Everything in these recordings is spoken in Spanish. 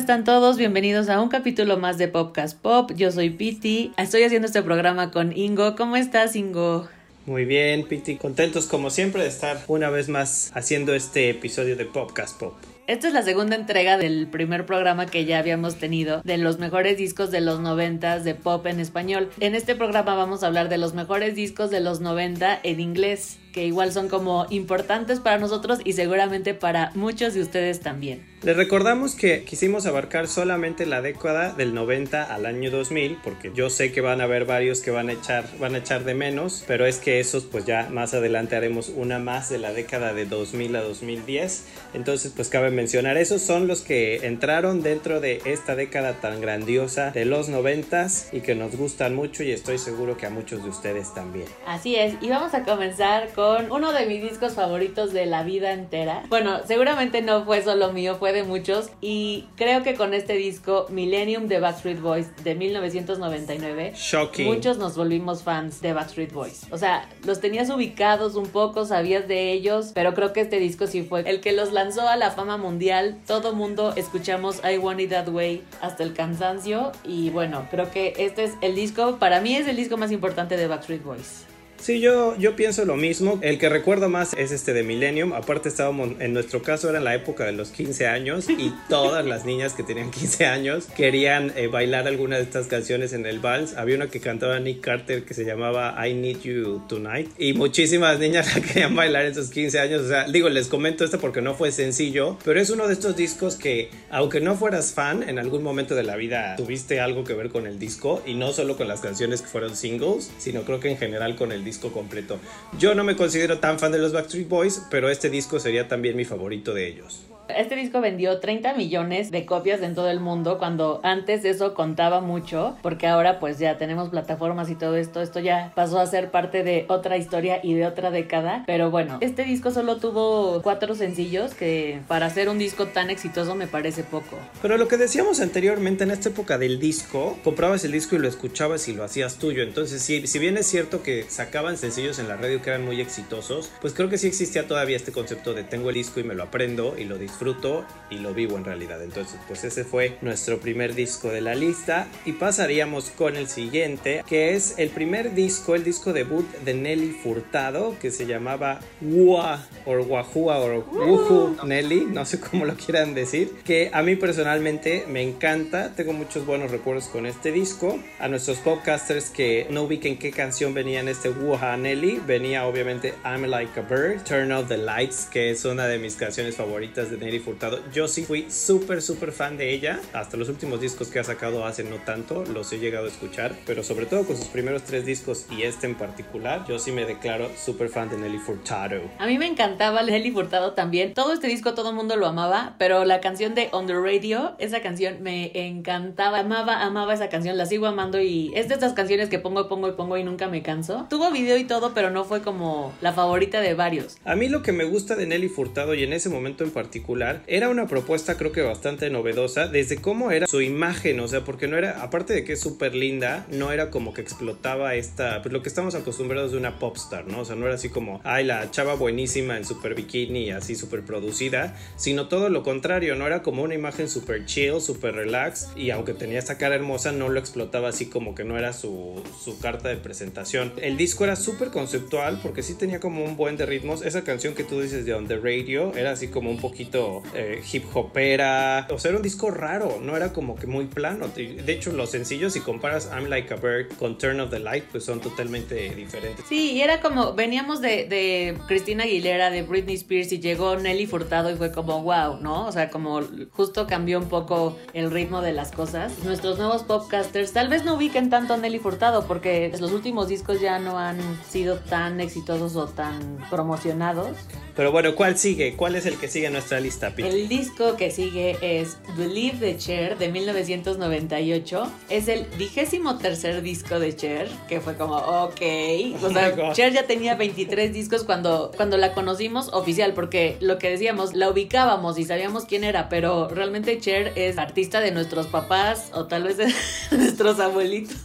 Están todos? Bienvenidos a un capítulo más de Popcast Pop. Yo soy Piti. Estoy haciendo este programa con Ingo. ¿Cómo estás, Ingo? Muy bien, Piti. Contentos como siempre de estar una vez más haciendo este episodio de Popcast Pop. Esta es la segunda entrega del primer programa que ya habíamos tenido de los mejores discos de los 90 de pop en español. En este programa vamos a hablar de los mejores discos de los 90 en inglés que igual son como importantes para nosotros y seguramente para muchos de ustedes también. Les recordamos que quisimos abarcar solamente la década del 90 al año 2000, porque yo sé que van a haber varios que van a echar, van a echar de menos, pero es que esos pues ya más adelante haremos una más de la década de 2000 a 2010. Entonces pues cabe mencionar, esos son los que entraron dentro de esta década tan grandiosa de los 90 y que nos gustan mucho y estoy seguro que a muchos de ustedes también. Así es, y vamos a comenzar con uno de mis discos favoritos de la vida entera. Bueno, seguramente no fue solo mío, fue de muchos. Y creo que con este disco, Millennium de Backstreet Boys de 1999, Shocking. muchos nos volvimos fans de Backstreet Boys. O sea, los tenías ubicados un poco, sabías de ellos, pero creo que este disco sí fue el que los lanzó a la fama mundial. Todo mundo escuchamos I Want It That Way hasta el cansancio. Y bueno, creo que este es el disco, para mí es el disco más importante de Backstreet Boys. Sí, yo, yo pienso lo mismo. El que recuerdo más es este de Millennium. Aparte estábamos, en nuestro caso era la época de los 15 años y todas las niñas que tenían 15 años querían eh, bailar alguna de estas canciones en el vals. Había una que cantaba Nick Carter que se llamaba I Need You Tonight y muchísimas niñas la querían bailar en sus 15 años. O sea, digo, les comento esto porque no fue sencillo, pero es uno de estos discos que, aunque no fueras fan, en algún momento de la vida tuviste algo que ver con el disco y no solo con las canciones que fueron singles, sino creo que en general con el disco disco completo. Yo no me considero tan fan de los Backstreet Boys, pero este disco sería también mi favorito de ellos. Este disco vendió 30 millones de copias en todo el mundo cuando antes eso contaba mucho porque ahora pues ya tenemos plataformas y todo esto, esto ya pasó a ser parte de otra historia y de otra década, pero bueno, este disco solo tuvo cuatro sencillos que para hacer un disco tan exitoso me parece poco. Pero lo que decíamos anteriormente en esta época del disco, comprabas el disco y lo escuchabas y lo hacías tuyo, entonces si, si bien es cierto que sacaban sencillos en la radio que eran muy exitosos, pues creo que sí existía todavía este concepto de tengo el disco y me lo aprendo y lo disfruto disfruto y lo vivo en realidad. Entonces, pues ese fue nuestro primer disco de la lista y pasaríamos con el siguiente, que es el primer disco, el disco debut de Nelly Furtado, que se llamaba Wua o Wahua o Wuhu Nelly, no sé cómo lo quieran decir, que a mí personalmente me encanta, tengo muchos buenos recuerdos con este disco. A nuestros podcasters que no ubiquen qué canción venía en este Wuha Nelly, venía obviamente I'm Like a Bird, Turn Off the Lights, que es una de mis canciones favoritas de Nelly Furtado. Yo sí fui súper, súper fan de ella. Hasta los últimos discos que ha sacado hace no tanto los he llegado a escuchar, pero sobre todo con sus primeros tres discos y este en particular, yo sí me declaro súper fan de Nelly Furtado. A mí me encantaba Nelly Furtado también. Todo este disco todo el mundo lo amaba, pero la canción de On the Radio, esa canción me encantaba. Amaba, amaba esa canción, la sigo amando y es de esas canciones que pongo, pongo y pongo y nunca me canso. Tuvo video y todo, pero no fue como la favorita de varios. A mí lo que me gusta de Nelly Furtado y en ese momento en particular era una propuesta creo que bastante novedosa desde cómo era su imagen, o sea, porque no era, aparte de que es súper linda, no era como que explotaba esta, pues lo que estamos acostumbrados de una popstar, ¿no? O sea, no era así como, ay, la chava buenísima en super bikini, así súper producida, sino todo lo contrario, no era como una imagen súper chill, súper relax, y aunque tenía esta cara hermosa, no lo explotaba así como que no era su, su carta de presentación. El disco era súper conceptual porque sí tenía como un buen de ritmos. Esa canción que tú dices de On the Radio era así como un poquito eh, hip hopera. O sea, era un disco raro, no era como que muy plano. De hecho, los sencillos, si comparas I'm Like a Bird con Turn of the Light, pues son totalmente diferentes. Sí, y era como, veníamos de, de Cristina Aguilera, de Britney Spears, y llegó Nelly Furtado y fue como, wow, ¿no? O sea, como justo cambió un poco el ritmo de las cosas. Nuestros nuevos popcasters tal vez no ubiquen tanto a Nelly Furtado porque los últimos discos ya no han sido tan exitosos o tan promocionados. Pero bueno, ¿cuál sigue? ¿Cuál es el que sigue en nuestra lista? Lista, Pete. El disco que sigue es Believe the Cher de 1998. Es el vigésimo tercer disco de Cher, que fue como, ok. O Oh sea, God. Cher ya tenía 23 discos cuando, cuando la conocimos oficial, porque lo que decíamos, la ubicábamos y sabíamos quién era, pero realmente Cher es artista de nuestros papás o tal vez de nuestros abuelitos.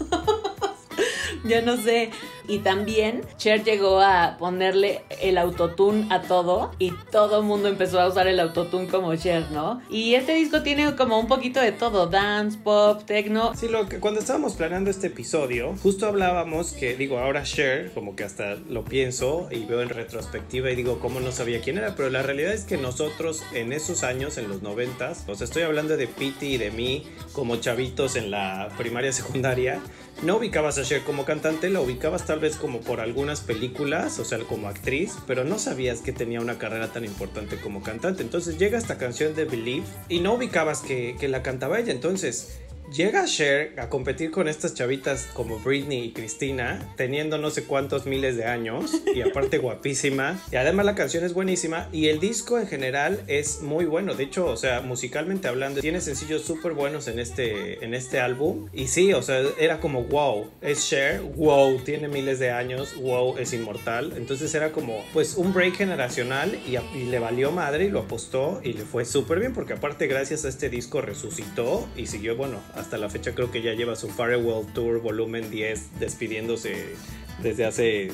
Ya no sé. Y también Cher llegó a ponerle el autotune a todo y todo el mundo empezó a usar el autotune como Cher, ¿no? Y este disco tiene como un poquito de todo, dance, pop, techno. Sí, lo que cuando estábamos planeando este episodio, justo hablábamos que, digo, ahora Cher, como que hasta lo pienso y veo en retrospectiva y digo, cómo no sabía quién era, pero la realidad es que nosotros en esos años, en los noventas, o sea, estoy hablando de Pete y de mí como chavitos en la primaria secundaria, no ubicabas a Cher como cantante, la ubicabas tal vez como por algunas películas, o sea, como actriz, pero no sabías que tenía una carrera tan importante como cantante. Entonces llega esta canción de Believe y no ubicabas que, que la cantaba ella. Entonces llega Cher a competir con estas chavitas como Britney y Cristina, teniendo no sé cuántos miles de años y aparte guapísima. Y además la canción es buenísima y el disco en general es muy bueno. De hecho, o sea, musicalmente hablando, tiene sencillos súper buenos en este, en este álbum. Y sí, o sea, era como wow, es Cher, wow, tiene miles de años, wow, es inmortal. Entonces era como pues un break generacional y, y le valió madre y lo apostó y le fue súper bien porque aparte gracias a este disco resucitó y siguió, bueno, hasta la fecha creo que ya lleva su Farewell Tour volumen 10 despidiéndose desde hace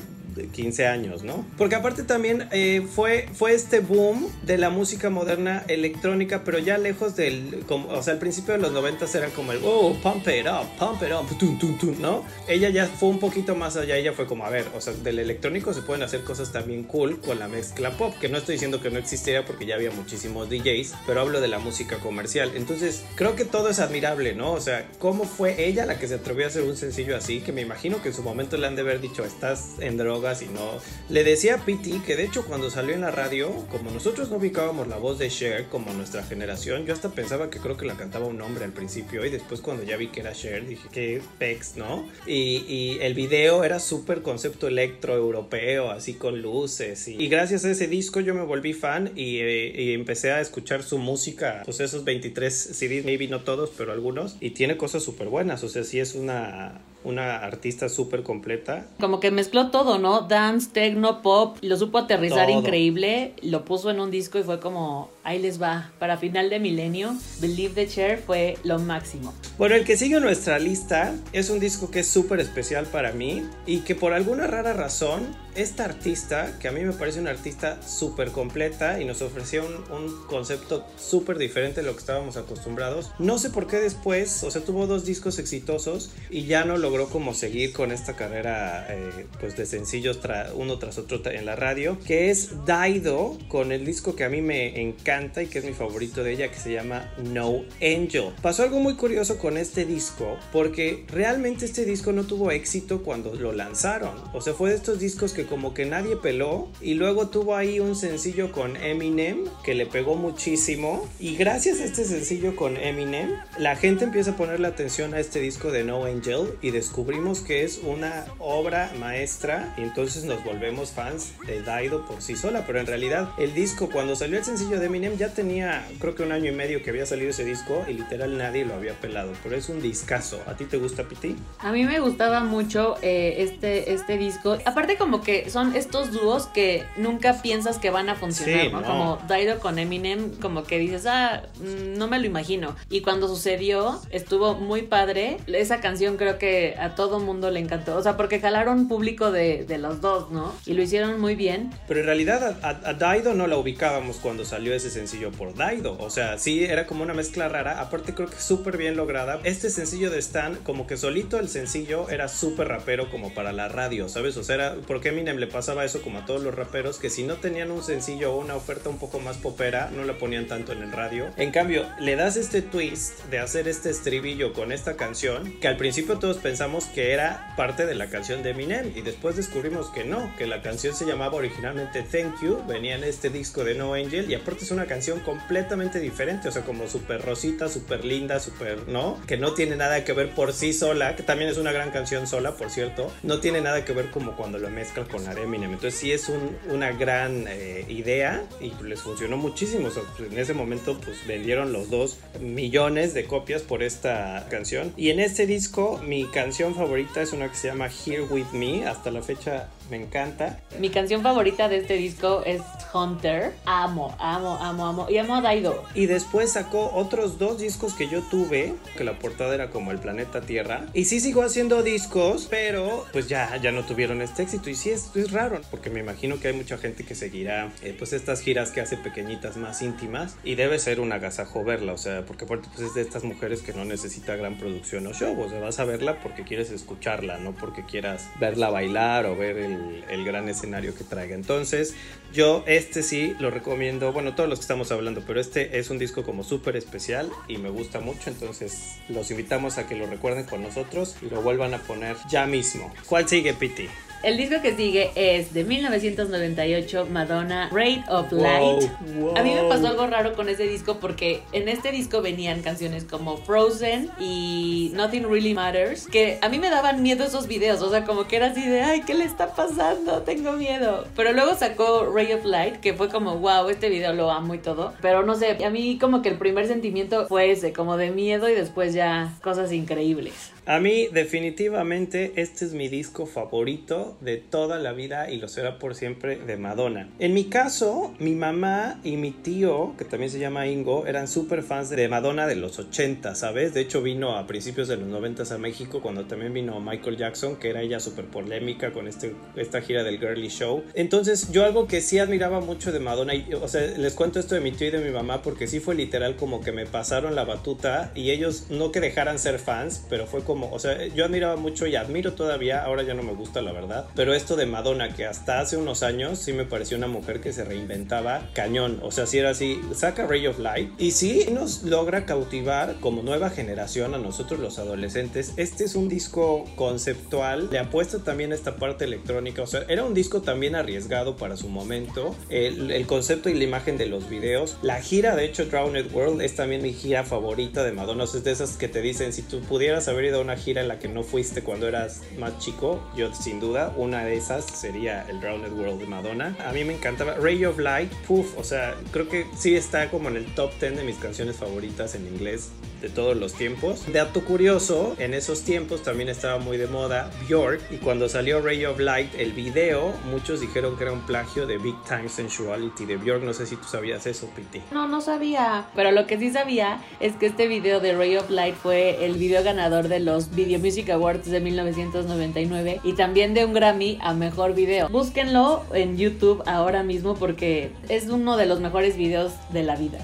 15 años, ¿no? Porque aparte también eh, fue, fue este boom de la música moderna electrónica, pero ya lejos del, o sea, al principio de los 90 era como el, oh, pump it up, pump it up, tum, tum, tum, ¿no? Ella ya fue un poquito más allá, ella fue como, a ver, o sea, del electrónico se pueden hacer cosas también cool con la mezcla pop, que no estoy diciendo que no existiera porque ya había muchísimos DJs, pero hablo de la música comercial. Entonces, creo que todo es admirable, ¿no? O sea, ¿cómo fue ella la que se atrevió a hacer un sencillo así? Que me imagino que en su momento le han de haber dicho, estás en droga y no. Le decía a Pete que de hecho cuando salió en la radio, como nosotros no ubicábamos la voz de Cher como nuestra generación, yo hasta pensaba que creo que la cantaba un hombre al principio y después cuando ya vi que era Cher dije que pex, ¿no? Y, y el video era súper concepto electro europeo, así con luces y, y, gracias a ese disco yo me volví fan y, eh, y, empecé a escuchar su música, pues esos 23 CDs, maybe no todos, pero algunos, y tiene cosas súper buenas, o sea, sí es una una artista súper completa. Como que mezcló todo, ¿no? Dance, techno, pop, lo supo aterrizar todo. increíble, lo puso en un disco y fue como, ahí les va, para final de milenio, Believe the Chair fue lo máximo. Bueno, el que sigue nuestra lista es un disco que es súper especial para mí y que por alguna rara razón, esta artista, que a mí me parece una artista súper completa y nos ofrecía un, un concepto súper diferente de lo que estábamos acostumbrados, no sé por qué después, o sea, tuvo dos discos exitosos y ya no lo logró como seguir con esta carrera eh, pues de sencillos tra uno tras otro en la radio, que es Daido con el disco que a mí me encanta y que es mi favorito de ella, que se llama No Angel. Pasó algo muy curioso con este disco, porque realmente este disco no tuvo éxito cuando lo lanzaron. O sea, fue de estos discos que como que nadie peló y luego tuvo ahí un sencillo con Eminem que le pegó muchísimo y gracias a este sencillo con Eminem, la gente empieza a ponerle atención a este disco de No Angel y de descubrimos que es una obra maestra y entonces nos volvemos fans de Daido por sí sola, pero en realidad el disco cuando salió el sencillo de Eminem ya tenía creo que un año y medio que había salido ese disco y literal nadie lo había pelado, pero es un discazo. ¿A ti te gusta Piti? A mí me gustaba mucho eh, este, este disco, aparte como que son estos dúos que nunca piensas que van a funcionar, Sí, ¿no? no. Como Daido con Eminem, como que dices, ah, mm, no me lo imagino. Y cuando sucedió, estuvo muy padre. Esa canción creo que a todo mundo le encantó. O sea, porque jalaron público de, de los dos, ¿no? Y lo hicieron muy bien. Pero en realidad a, a- a Daido no la ubicábamos cuando salió ese sencillo por Daido. O sea, sí, era como una mezcla rara. Aparte creo que súper bien lograda. Este sencillo de Stan, como que solito el sencillo era súper rapero como para la radio, ¿sabes? O sea, era, porque Eminem le pasaba eso como a todos los raperos, que si no tenían un sencillo o una oferta un poco más popera, no la ponían tanto en el radio. En cambio, le das este twist de hacer este estribillo con esta canción, que al principio todos pensamos que era parte de la canción de Eminem y después descubrimos que no, que la canción se llamaba originalmente Thank You, venía en este disco de No Angel y aparte es una una canción completamente diferente, o sea, como súper rosita, súper linda, súper, ¿no? Que no tiene nada que ver por sí sola, que también es una gran canción sola, por cierto, no tiene nada que ver como cuando lo mezcla con Eminem. Entonces sí es una gran eh, idea y les funcionó muchísimo. en ese momento pues vendieron los dos millones de copias por esta canción. Y en este disco mi canción favorita es una que se llama Here With Me. Hasta la fecha me encanta. Mi canción favorita de este disco es Hunter. Amo, amo, amo, Y amo a Daido. Y después sacó otros dos discos que yo tuve, que la portada era como el planeta Tierra. Y sí sigo haciendo discos, pero pues ya, ya no tuvieron este éxito. Y sí es, es raro, porque me imagino que hay mucha gente que seguirá eh, pues estas giras que hace pequeñitas más íntimas. Y debe ser un agasajo verla, o sea, porque aparte pues es de estas mujeres que no necesita gran producción o show. O sea, vas a verla porque quieres escucharla, no porque quieras verla bailar o ver el el, gran escenario que traiga. Entonces, yo este sí lo recomiendo, bueno, todos los estamos hablando, pero este es un disco como súper especial y me gusta mucho, entonces los invitamos a que lo recuerden con nosotros y lo vuelvan a poner ya mismo. ¿Cuál sigue, Piti? El disco que sigue es de 1998, Madonna, Rate of Light. A mí me pasó algo raro con ese disco porque en este disco venían canciones como Frozen y Nothing Really Matters, que a mí me daban miedo esos videos, o sea, como que era así de, ay, ¿qué le está pasando? Tengo miedo. Pero luego sacó Ray of Light, que fue como, wow, este video lo amo y todo. Pero no sé, a mí como que el primer sentimiento fue ese, como de miedo y después ya cosas increíbles. A mí definitivamente este es mi disco favorito de toda la vida y lo será por siempre de Madonna. En mi caso, mi mamá y mi tío, que también se llama Ingo, eran súper fans de Madonna de los 80, ¿sabes? De hecho vino a principios de los 90 a México cuando también vino Michael Jackson, que era ella súper polémica con este, esta gira del Girly Show. Entonces yo algo que sí admiraba mucho de Madonna, o sea, les cuento esto de mi tío y de mi mamá porque sí fue literal como que me pasaron la batuta y ellos no que dejaran ser fans, pero fue como o sea, yo admiraba mucho y admiro todavía, ahora ya no me gusta la verdad, pero esto de Madonna, que hasta hace unos años sí me pareció una mujer que se reinventaba cañón, o sea, si era así, saca Ray of Light y sí nos logra cautivar como nueva generación a nosotros los adolescentes. Este es un disco conceptual, le apuesta también a esta parte electrónica, o sea, era un disco también arriesgado para su momento, el, el concepto y la imagen de los videos, la gira de hecho Drowned World es también mi gira favorita de Madonna, es de esas que te dicen si tú pudieras haber ido una gira en la que no fuiste cuando eras más chico, yo sin duda, una de esas sería el Drowned World de Madonna. A mí me encantaba. Ray of Light, puff, o sea, creo que sí está como en el top 10 de mis canciones favoritas en inglés de todos los tiempos. Dato curioso, en esos tiempos también estaba muy de moda Bjork y cuando salió Ray of Light, el video, muchos dijeron que era un plagio de Big Time Sensuality de Bjork. No sé si tú sabías eso, Piti. No, no sabía. Pero lo que sí sabía es que este video de Ray of Light fue el video ganador de los Video Music Awards de 1999 y también de un Grammy a mejor video. Búsquenlo en YouTube ahora mismo porque es uno de los mejores videos de la vida.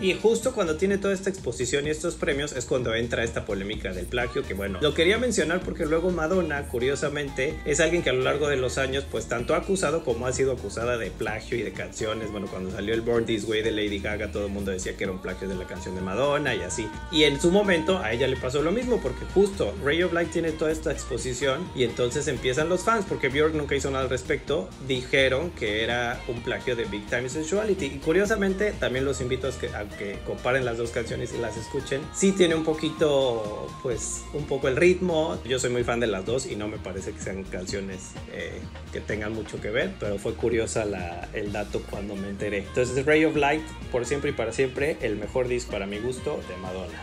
Y justo cuando tiene toda esta exposición y estos premios es cuando entra esta polémica del plagio, que bueno, lo quería mencionar porque luego Madonna, curiosamente, es alguien que a lo largo de los años, pues tanto ha acusado como ha sido acusada de plagio y de canciones. Bueno, cuando salió el Born This Way de Lady Gaga, todo el mundo decía que era un plagio de la canción de Madonna y así. Y en su momento a ella le pasó lo mismo porque justo Ray of Light tiene toda esta exposición y entonces empiezan los fans, porque Björk nunca hizo nada al respecto, dijeron que era un plagio de Big Time Sensuality. Y curiosamente también los invito a que que comparen las dos canciones y las escuchen. Sí tiene un poquito, pues, un poco el ritmo. Yo soy muy fan de las dos y no me parece que sean canciones eh, que tengan mucho que ver, pero fue curiosa la, el dato cuando me enteré. Entonces, Ray of Light, por siempre y para siempre, el mejor disco para mi gusto de Madonna.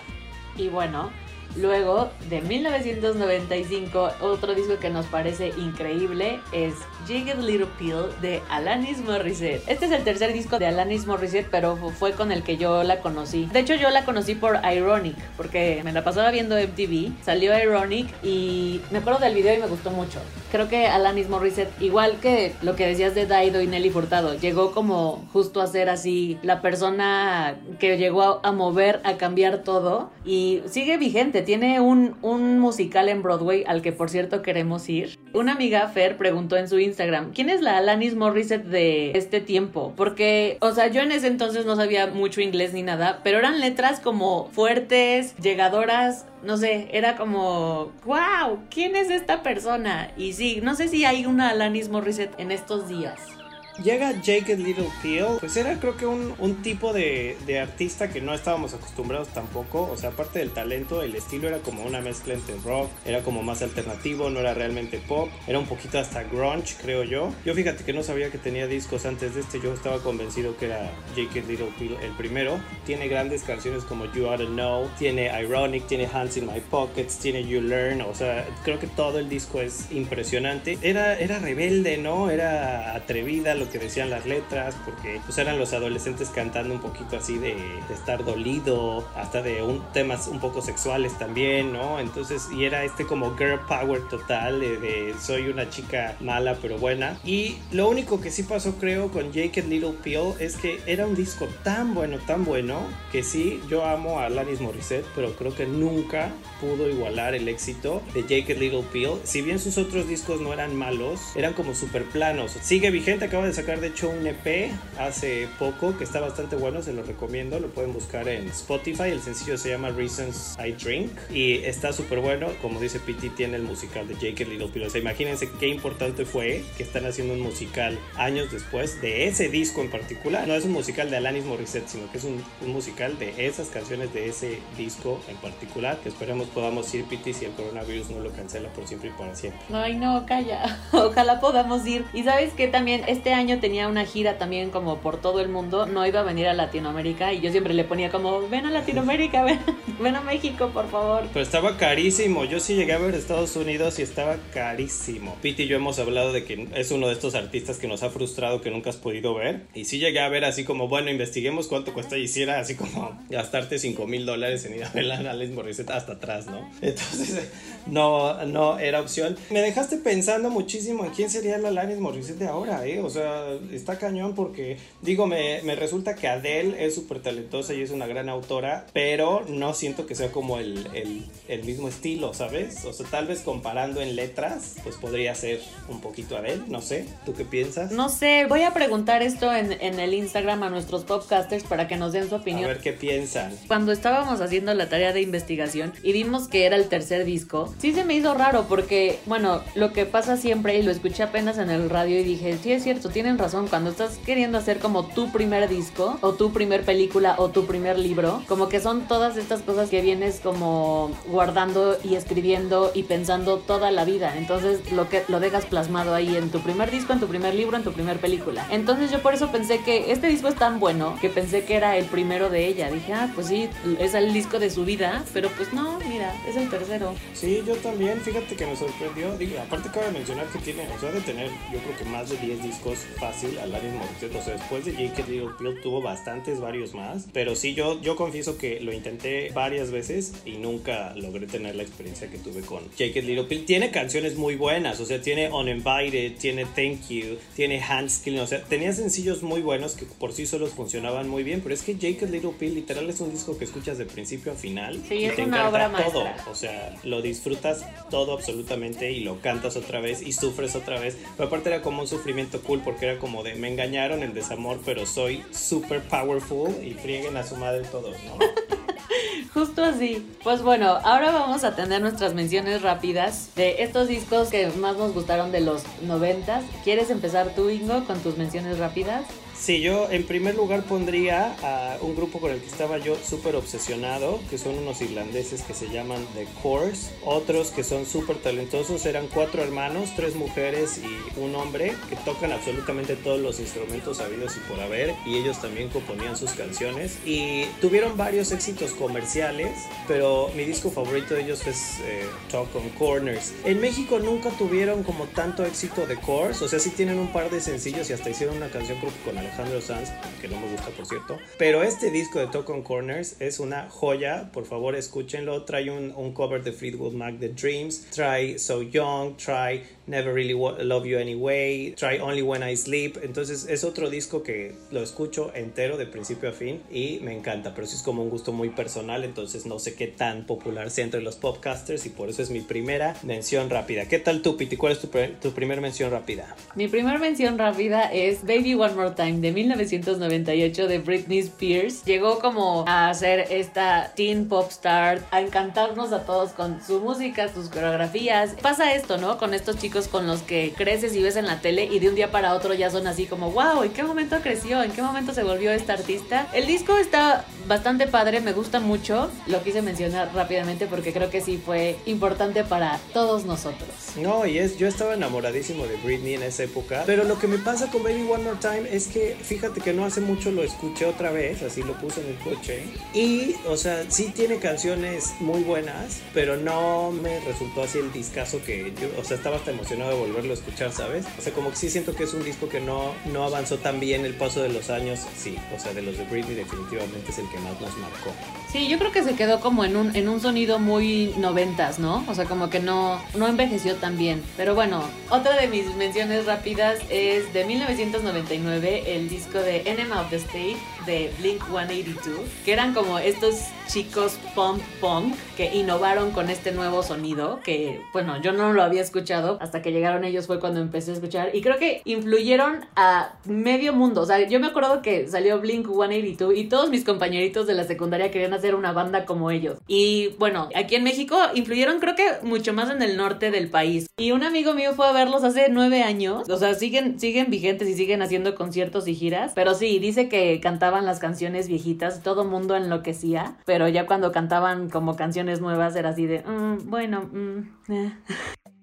Y bueno, Luego, de 1995, otro disco que nos parece increíble es Jagged Little Pill de Alanis Morissette. Este es el tercer disco de Alanis Morissette, pero fue con el que yo la conocí. De hecho, yo la conocí por Ironic, porque me la pasaba viendo MTV, salió Ironic y me acuerdo del video y me gustó mucho. Creo que Alanis Morissette, igual que lo que decías de Daido y Nelly Furtado, llegó como justo a ser así la persona que llegó a mover, a cambiar todo y sigue vigente tiene un, un musical en Broadway al que por cierto queremos ir. Una amiga, Fer, preguntó en su Instagram, ¿quién es la Alanis Morissette de este tiempo? Porque, o sea, yo en ese entonces no sabía mucho inglés ni nada, pero eran letras como fuertes, llegadoras, no sé, era como, wow, ¿quién es esta persona? Y sí, no sé si hay una Alanis Morissette en estos días. Llega Jake Little Peel, pues era creo que un, un tipo de, de, artista que no estábamos acostumbrados tampoco. O sea, aparte del talento, el estilo era como una mezcla entre rock, era como más alternativo, no era realmente pop, era un poquito hasta grunge, creo yo. Yo fíjate que no sabía que tenía discos antes de este, yo estaba convencido que era Jake Little Peel el primero. Tiene grandes canciones como You Ought to Know, tiene Ironic, tiene Hands in My Pockets, tiene You Learn, o sea, creo que todo el disco es impresionante. Era, era rebelde, ¿no? Era atrevida lo que decían las letras, porque pues eran los adolescentes cantando un poquito así de, estar dolido, hasta de un, temas un poco sexuales también, ¿no? Entonces, y era este como girl power total, de, soy una chica mala pero buena. Y lo único que sí pasó creo con Jake and Little Peel es que era un disco tan bueno, tan bueno, que sí, yo amo a Alanis Morissette, pero creo que nunca pudo igualar el éxito de Jake and Little Peel. Si bien sus otros discos no eran malos, eran como super planos. Sigue vigente, acaba de sacar de hecho un EP hace poco que está bastante bueno, se lo recomiendo, lo pueden buscar en Spotify, el sencillo se llama Reasons I Drink y está súper bueno, como dice Pity tiene el musical de Jake Little Pill, o sea, imagínense qué importante fue que están haciendo un musical años después de ese disco en particular, no es un musical de Alanis Morissette, sino que es un, musical de esas canciones de ese disco en particular, que esperemos podamos ir Pity si el coronavirus no lo cancela por siempre y para siempre. Ay no, calla, ojalá podamos ir. Y sabes que también este año tenía una gira también como por todo el mundo, no iba a venir a Latinoamérica y yo siempre le ponía como, ven a Latinoamérica, ven, a México, por favor. Pero estaba carísimo, yo sí llegué a ver Estados Unidos y estaba carísimo. Pete y yo hemos hablado de que es uno de estos artistas que nos ha frustrado que nunca has podido ver y sí llegué a ver así como, bueno, investiguemos cuánto cuesta y hiciera así como gastarte 5 mil dólares en ir a ver a Alex Morissette hasta atrás, ¿no? Entonces, no, no era opción. Me dejaste pensando muchísimo en quién sería la Alanis Morissette de ahora, ¿eh? O sea, está cañón porque, digo, me, me resulta que Adele es súper talentosa y es una gran autora, pero no siento que sea como el, el, el, mismo estilo, ¿sabes? O sea, tal vez comparando en letras, pues podría ser un poquito Adele, no sé, ¿tú qué piensas? No sé, voy a preguntar esto en, en el Instagram a nuestros podcasters para que nos den su opinión. A ver qué piensan. Cuando estábamos haciendo la tarea de investigación y vimos que era el tercer disco, sí se me hizo raro porque, bueno, lo que pasa siempre, y lo escuché apenas en el radio y dije, sí es cierto, tienen razón, cuando estás queriendo hacer como tu primer disco o tu primer película o tu primer libro, como que son todas estas cosas que vienes como guardando y escribiendo y pensando toda la vida. Entonces lo que lo dejas plasmado ahí en tu primer disco, en tu primer libro, en tu primer película. Entonces yo por eso pensé que este disco es tan bueno que pensé que era el primero de ella. Dije, ah, pues sí, es el disco de su vida, pero pues no, mira, es el tercero. Sí, yo también, fíjate que me sorprendió. Digo, aparte cabe mencionar que tiene, o sea, de tener yo creo que más de 10 discos fácil al mismo o sea, después de Jake Little Pill tuvo bastantes, varios más. Pero sí, yo, yo confieso que lo intenté varias veces y nunca logré tener la experiencia que tuve con Jake Little Pill. Tiene canciones muy buenas, o sea, tiene Uninvited, tiene Thank You, tiene Handskilling, o sea, tenía sencillos muy buenos que por sí solos funcionaban muy bien. Pero es que Jake Little Pill literal es un disco que escuchas de principio a final. Sí, y es te una obra todo. O sea, lo disfrutas todo absolutamente y lo cantas otra vez y sufres otra vez. Pero aparte era como un sufrimiento cool porque era como de me engañaron el desamor, pero soy super powerful y frieguen a su madre todos, ¿no? Justo así. Pues bueno, ahora vamos a tener nuestras menciones rápidas de estos discos que más nos gustaron de los noventas. ¿Quieres empezar tú, Ingo, con tus menciones rápidas? Sí, yo en primer lugar pondría a un grupo con el que estaba yo súper obsesionado, que son unos irlandeses que se llaman The Course. Otros que son súper talentosos, eran cuatro hermanos, tres mujeres y un hombre, que tocan absolutamente todos los instrumentos habidos y por haber, y ellos también componían sus canciones. Y tuvieron varios éxitos comerciales, pero mi disco favorito de ellos es eh, Talk on Corners. En México nunca tuvieron como tanto éxito The Course, o sea, sí tienen un par de sencillos y hasta hicieron una canción creo con Alejandro Sanz, que no me gusta por cierto. Pero este disco de Talk on Corners es una joya, por favor escúchenlo. Trae un, un cover de Fleetwood Mac, The Dreams, trae So Young, trae Never Really Love You Anyway, Try Only When I Sleep. Entonces es otro disco que lo escucho entero de principio a fin y me encanta, pero sí es como un gusto muy personal. entonces no sé qué tan popular sea entre los podcasters y por eso es mi primera mención rápida. ¿Qué tal tú, Piti? ¿Cuál es tu, tu primera mención rápida? Mi primera mención rápida es Baby One More Time de 1998 de Britney Spears. Llegó como a hacer esta teen pop star, a encantarnos a todos con su música, sus coreografías. Pasa esto, ¿no? Con estos chicos con los que creces y ves en la tele y de un día para otro ya son así como, wow, ¿en qué momento creció? ¿En qué momento se volvió esta artista? El disco está bastante padre, me gusta mucho. Lo quise mencionar rápidamente porque creo que sí fue importante para todos nosotros. No, y es, yo estaba enamoradísimo de Britney en esa época, pero lo que me pasa con Baby One More Time es que fíjate que no hace mucho lo escuché otra vez, así lo puse en el coche, y o sea, sí tiene canciones muy buenas, pero no me resultó así el discazo que yo, o sea, estaba hasta emocionado de volverlo a escuchar, ¿sabes? O sea, como que sí siento que es un disco que no, no avanzó tan bien el paso de los años, sí, o sea, de los de Britney definitivamente es el que más nos marcó. Sí, yo creo que se quedó como en un, en un sonido muy noventas, ¿no? O sea, como que no, no envejeció tan bien. Pero bueno, otra de mis menciones rápidas es de 1999, el disco de Enema of the State de Blink 182, que eran como estos chicos punk punk que innovaron con este nuevo sonido, que bueno, yo no lo había escuchado, hasta que llegaron ellos fue cuando empecé a escuchar, y creo que influyeron a medio mundo, o sea, yo me acuerdo que salió Blink 182 y todos mis compañeritos de la secundaria querían hacer una banda como ellos. Y bueno, aquí en México influyeron creo que mucho más en el norte del país. Y un amigo mío fue a verlos hace nueve años, o sea, siguen, siguen vigentes y siguen haciendo conciertos y giras, pero sí, dice que cantaban las canciones viejitas, todo mundo enloquecía, pero ya cuando cantaban como canciones nuevas era así de, mm, bueno, mm, eh".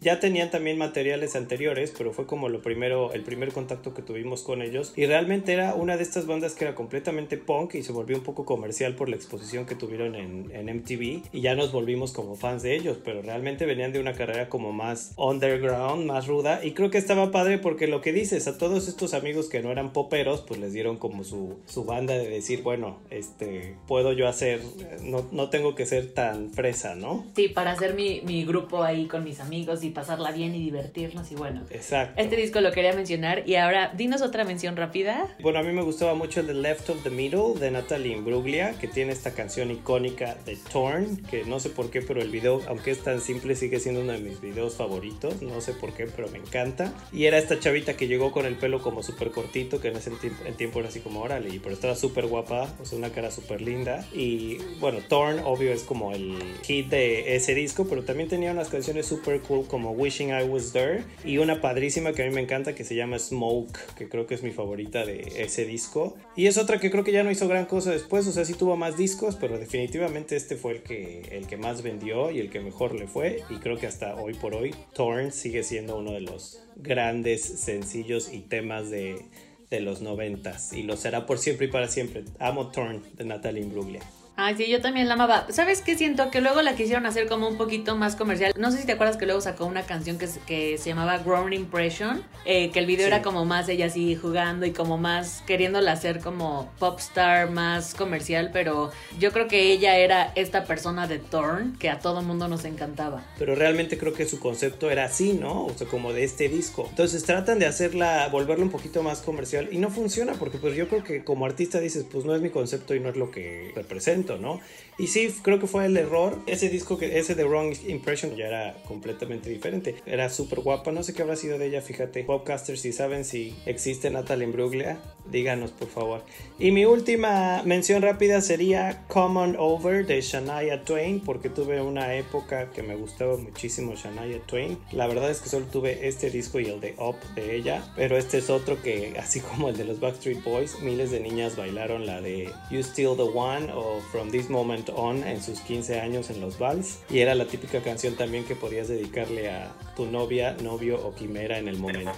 Ya tenían también materiales anteriores, pero fue como lo primero, el primer contacto que tuvimos con ellos. Y realmente era una de estas bandas que era completamente punk y se volvió un poco comercial por la exposición que tuvieron en, en MTV. Y ya nos volvimos como fans de ellos, pero realmente venían de una carrera como más underground, más ruda. Y creo que estaba padre porque lo que dices, a todos estos amigos que no eran poperos, pues les dieron como su, su banda de decir, bueno, este, puedo yo hacer, no, no tengo que ser tan fresa, ¿no? Sí, para hacer mi, mi grupo ahí con mis amigos y pasarla bien y divertirnos y bueno. Exacto. Este disco lo quería mencionar y ahora dinos otra mención rápida. Bueno, a mí me gustaba mucho el de Left of the Middle de Natalie Imbruglia, que tiene esta canción icónica de Torn, que no sé por qué, pero el video, aunque es tan simple, sigue siendo uno de mis videos favoritos, no sé por qué, pero me encanta. Y era esta chavita que llegó con el pelo como súper cortito, que en ese tiempo, el tiempo era así como, órale, pero estaba súper guapa, o sea, una cara súper linda. Y bueno, Torn, obvio, es como el hit de ese disco, pero también tenía unas canciones súper cool como Wishing I Was There y una padrísima que a mí me encanta que se llama Smoke, que creo que es mi favorita de ese disco. Y es otra que creo que ya no hizo gran cosa después, o sea, sí tuvo más discos, pero definitivamente este fue el que, el que más vendió y el que mejor le fue. Y creo que hasta hoy por hoy Torn sigue siendo uno de los grandes sencillos y temas de, de los noventas y lo será por siempre y para siempre. Amo Torn de Natalie Imbruglia. Ay, sí, yo también la amaba. ¿Sabes qué siento? Que luego la quisieron hacer como un poquito más comercial. No sé si te acuerdas que luego sacó una canción que, que se llamaba Grown Impression, eh, que el video era como más ella así jugando y como más queriéndola hacer como pop star, más comercial, pero yo creo que ella era esta persona de Thorn que a todo mundo nos encantaba. Pero realmente creo que su concepto era así, ¿no? O sea, como de este disco. Entonces tratan de hacerla, volverla un poquito más comercial y no funciona porque pues yo creo que como artista dices, pues no es mi concepto y no es lo que representa ¿no? Y sí, creo que fue el error. Ese disco, que ese de Wrong Impression ya era completamente diferente. Era súper guapa, no sé qué habrá sido de ella, fíjate. Podcasters, si saben si existe Natalie Imbruglia, díganos por favor. Y mi última mención rápida sería Common Over de Shania Twain, porque tuve una época que me gustaba muchísimo Shania Twain. La verdad es que solo tuve este disco y el de Up de ella, pero este es otro que, así como el de los Backstreet Boys, miles de niñas bailaron la de You Still the One o From This Moment On en sus 15 años en los vals y era la típica canción también que podías dedicarle a tu novia, novio o quimera en el momento.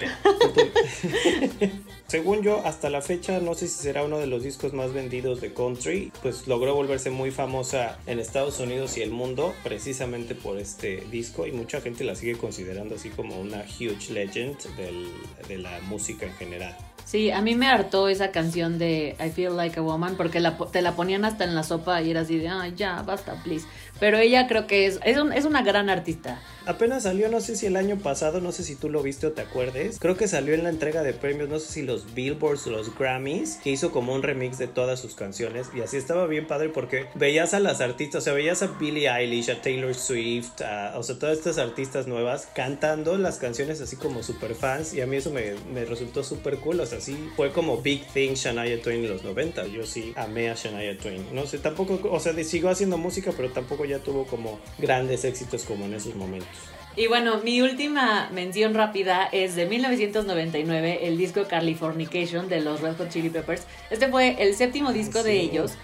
Según yo, hasta la fecha, no sé si será uno de los discos más vendidos de country, pues logró volverse muy famosa en Estados Unidos y el mundo precisamente por este disco y mucha gente la sigue considerando así como una huge legend del, de la música en general. Sí, a mí me hartó esa canción de I Feel Like a Woman porque la, te la ponían hasta en la sopa y era así de, ay, ya, basta, please. pero ella creo que es, es, es una gran artista. Apenas salió, no sé si el año pasado, no sé si tú lo viste o te acuerdes. Creo que salió en la entrega de premios, no sé si los Billboards los Grammys, que hizo como un remix de todas sus canciones. Y así estaba bien padre porque veías a las artistas, o sea, veías a Billie Eilish, a Taylor Swift, o sea, todas estas artistas nuevas cantando las canciones así como super fans. Y a mí eso me, me resultó súper cool. O sea, sí fue como Big Thing Shania Twain en los 90. Yo sí amé a Shania Twain. No sé, tampoco, o sea, sigo haciendo música, pero tampoco ya tuvo como grandes éxitos como en esos momentos. Y bueno, mi última mención rápida es de 1999, el disco Californication de los Red Hot Chili Peppers. Este fue el séptimo disco de ellos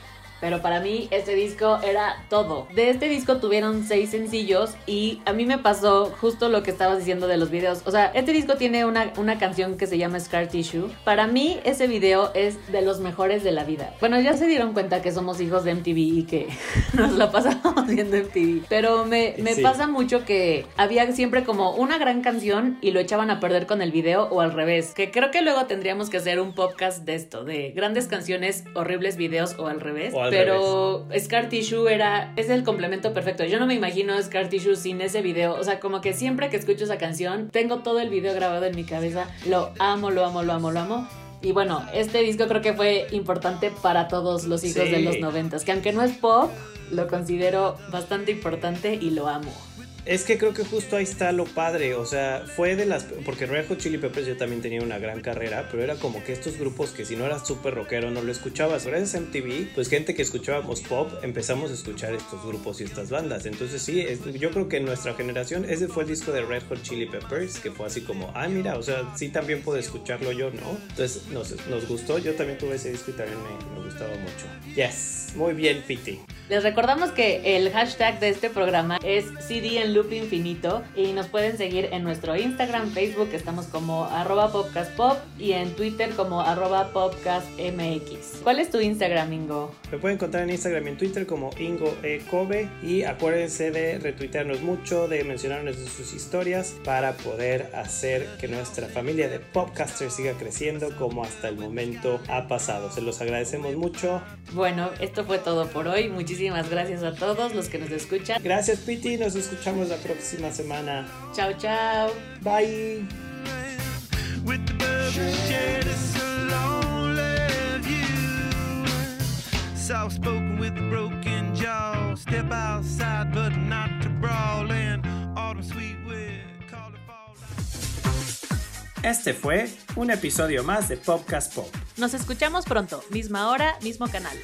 pero para mí este disco era todo. De este disco tuvieron seis sencillos y a mí me pasó justo lo que estabas diciendo de los videos. O sea, este disco tiene una, una canción que se llama Scar Tissue. Para mí ese video es de los mejores de la vida. Bueno, ya se dieron cuenta que somos hijos de MTV y que nos la pasamos viendo MTV. Pero me, me pasa mucho que había siempre como una gran canción y lo echaban a perder con el video o al revés. Que creo que luego tendríamos que hacer un podcast de esto, de grandes canciones, horribles videos o al revés pero Scar Tissue era, es el complemento perfecto. Yo no me imagino Scar Tissue sin ese video. O sea, como que siempre que escucho esa canción, tengo todo el video grabado en mi cabeza. Lo amo, lo amo, lo amo, lo amo. Y bueno, este disco creo que fue importante para todos los hijos de los noventas, que aunque no es pop, lo considero bastante importante y lo amo. Es que creo que justo ahí está lo padre, o sea, fue de las... Porque Red Hot Chili Peppers yo también tenía una gran carrera, pero era como que estos grupos que si no eras súper rockero no lo escuchabas. Gracias a MTV, pues gente que escuchábamos pop, empezamos a escuchar estos grupos y estas bandas. Entonces sí, yo creo que en nuestra generación ese fue el disco de Red Hot Chili Peppers, que fue así como, ah, mira, o sea, sí también puedo escucharlo yo, ¿no? Entonces nos, nos gustó, yo también tuve ese disco y también me, gustaba mucho. Yes, muy bien, Piti. Les recordamos que el hashtag de este programa es CD en loop infinito y nos pueden seguir en nuestro Instagram, Facebook, estamos como arroba popcastpop y en Twitter como arroba popcastmx. ¿Cuál es tu Instagram, Ingo? Me pueden encontrar en Instagram y en Twitter como Ingo e. Kobe y acuérdense de retuitearnos mucho, de mencionarnos sus historias para poder hacer que nuestra familia de popcasters siga creciendo como hasta el momento ha pasado. Se los agradecemos mucho. Bueno, esto fue todo por hoy. Muchísimas gracias a todos los que nos escuchan. Gracias, Piti. Nos escuchamos la próxima semana. Chao, chao. Bye. Soft spoken with a broken jaw. Step outside, but not to brawl in. Autumn sweet Este fue un episodio más de Podcast Pop. Nos escuchamos pronto, misma hora, mismo canal.